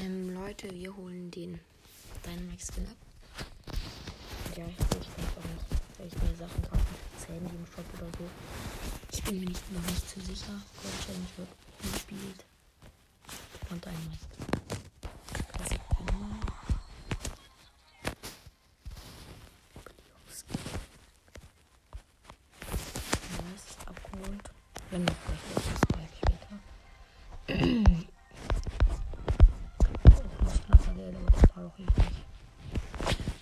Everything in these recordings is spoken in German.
Ähm, Leute, wir holen den Dynamax Skin ab. Ja, ich denke auch nicht, vielleicht mir Sachen kaufen. Das Handy im Shop oder so. Ich bin mir nicht, noch nicht zu sicher. Gold Challenge wird gespielt. Und einmal. Wenn vielleicht noch das doch nicht.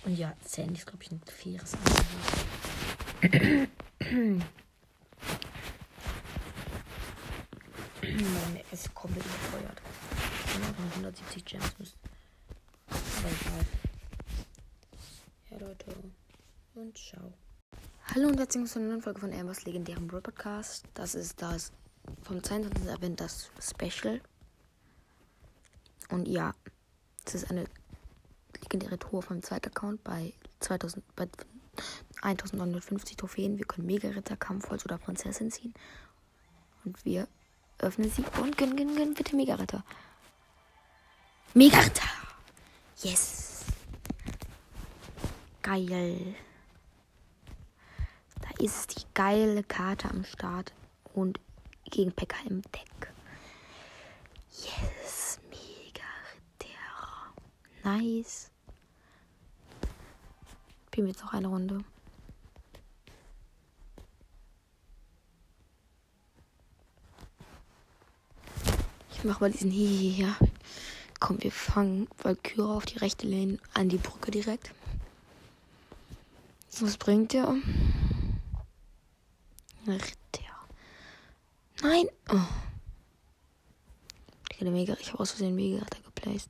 Und ja, Sandy ist, glaube ich, ein faires Angebot. Meine ist komplett überfeuert. 170 Gems müssen. Aber egal. Ja, Leute. Und ciao. Hallo und herzlich willkommen zu einer neuen Folge von Ambers legendärem Brawl Podcast. Das ist das vom 22. Advent das Special. Und ja, es ist eine legendäre Tour vom zweiten Account bei 2000 bei 1950 Trophäen. Wir können Mega-Ritter, Kampfholz oder Prinzessin ziehen. Und wir öffnen sie und gönnen, gönnen, gönnen bitte Mega-Ritter. Mega-Ritter! Yes! Geil! Da ist die geile Karte am Start und gegen Pekka im Deck. Yes, mega Ritter. Nice. Spielen wir jetzt noch eine Runde. Ich mach mal diesen hier. Komm, wir fangen Valkyrie auf die rechte Lane an die Brücke direkt. Was bringt der? Ritter. Nein! Oh. Ich habe aus Versehen mega geplaced.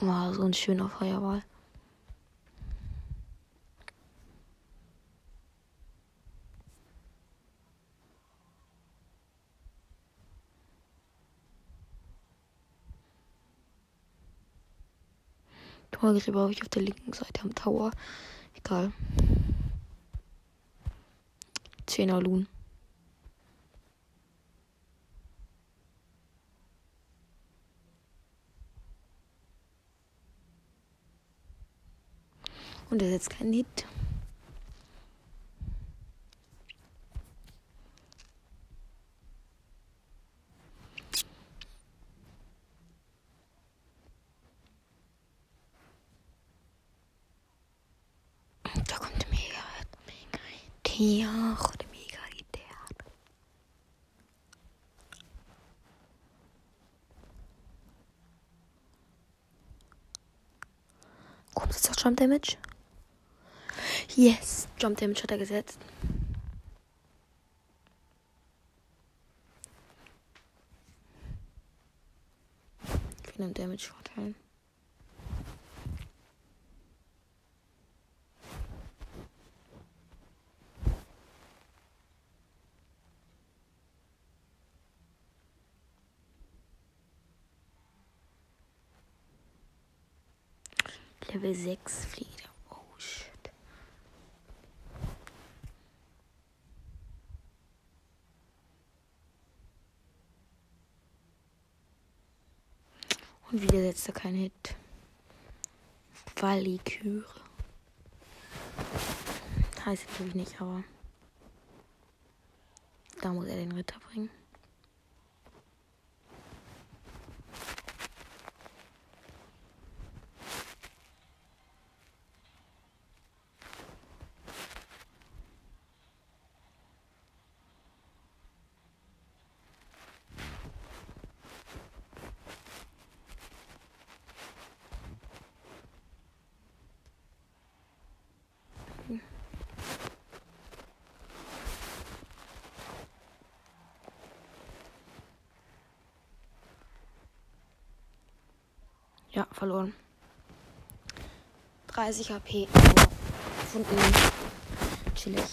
Wow, so ein schöner Feuerball. Torgräber habe ich auf der linken Seite am Tower. Egal. 10er Loon. Und er setzt keinen Hit. Da kommt Mega, Mega Idea. Oh, der Mega Idee. Kommt jetzt auch Jump Damage? Yes, Jump Damage hat er gesetzt. Ich nehme Damage Vorteil. Level 6 Flieder. Oh shit. Und wieder setzt er keinen Hit. Valiküre. Heißt natürlich nicht, aber. Da muss er den Ritter bringen. Ja, verloren. 30 HP. Gefunden. Chillig.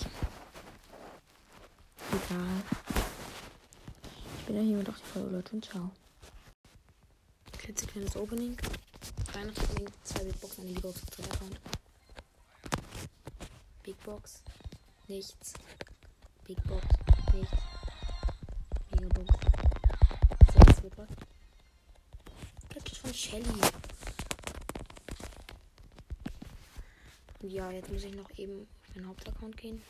Egal. Ich bin ja hiermit auch die Folge, Leute. Und ciao. Klitzekleines Opening. Weihnachtsopening. Zwei Big Boxen an die Liga auf Account. Big Box. Nichts. Big Box. Nichts. Mega Box. Sechs was. Gadget von Shelly. Und ja, jetzt muss ich noch eben auf meinen Hauptaccount gehen.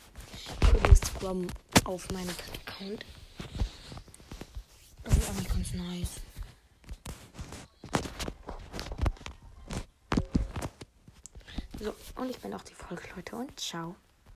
Übrigens Scrum auf meinem Account. Das ist eigentlich ganz nice. So, und ich bin auch die Folge, Leute, und ciao.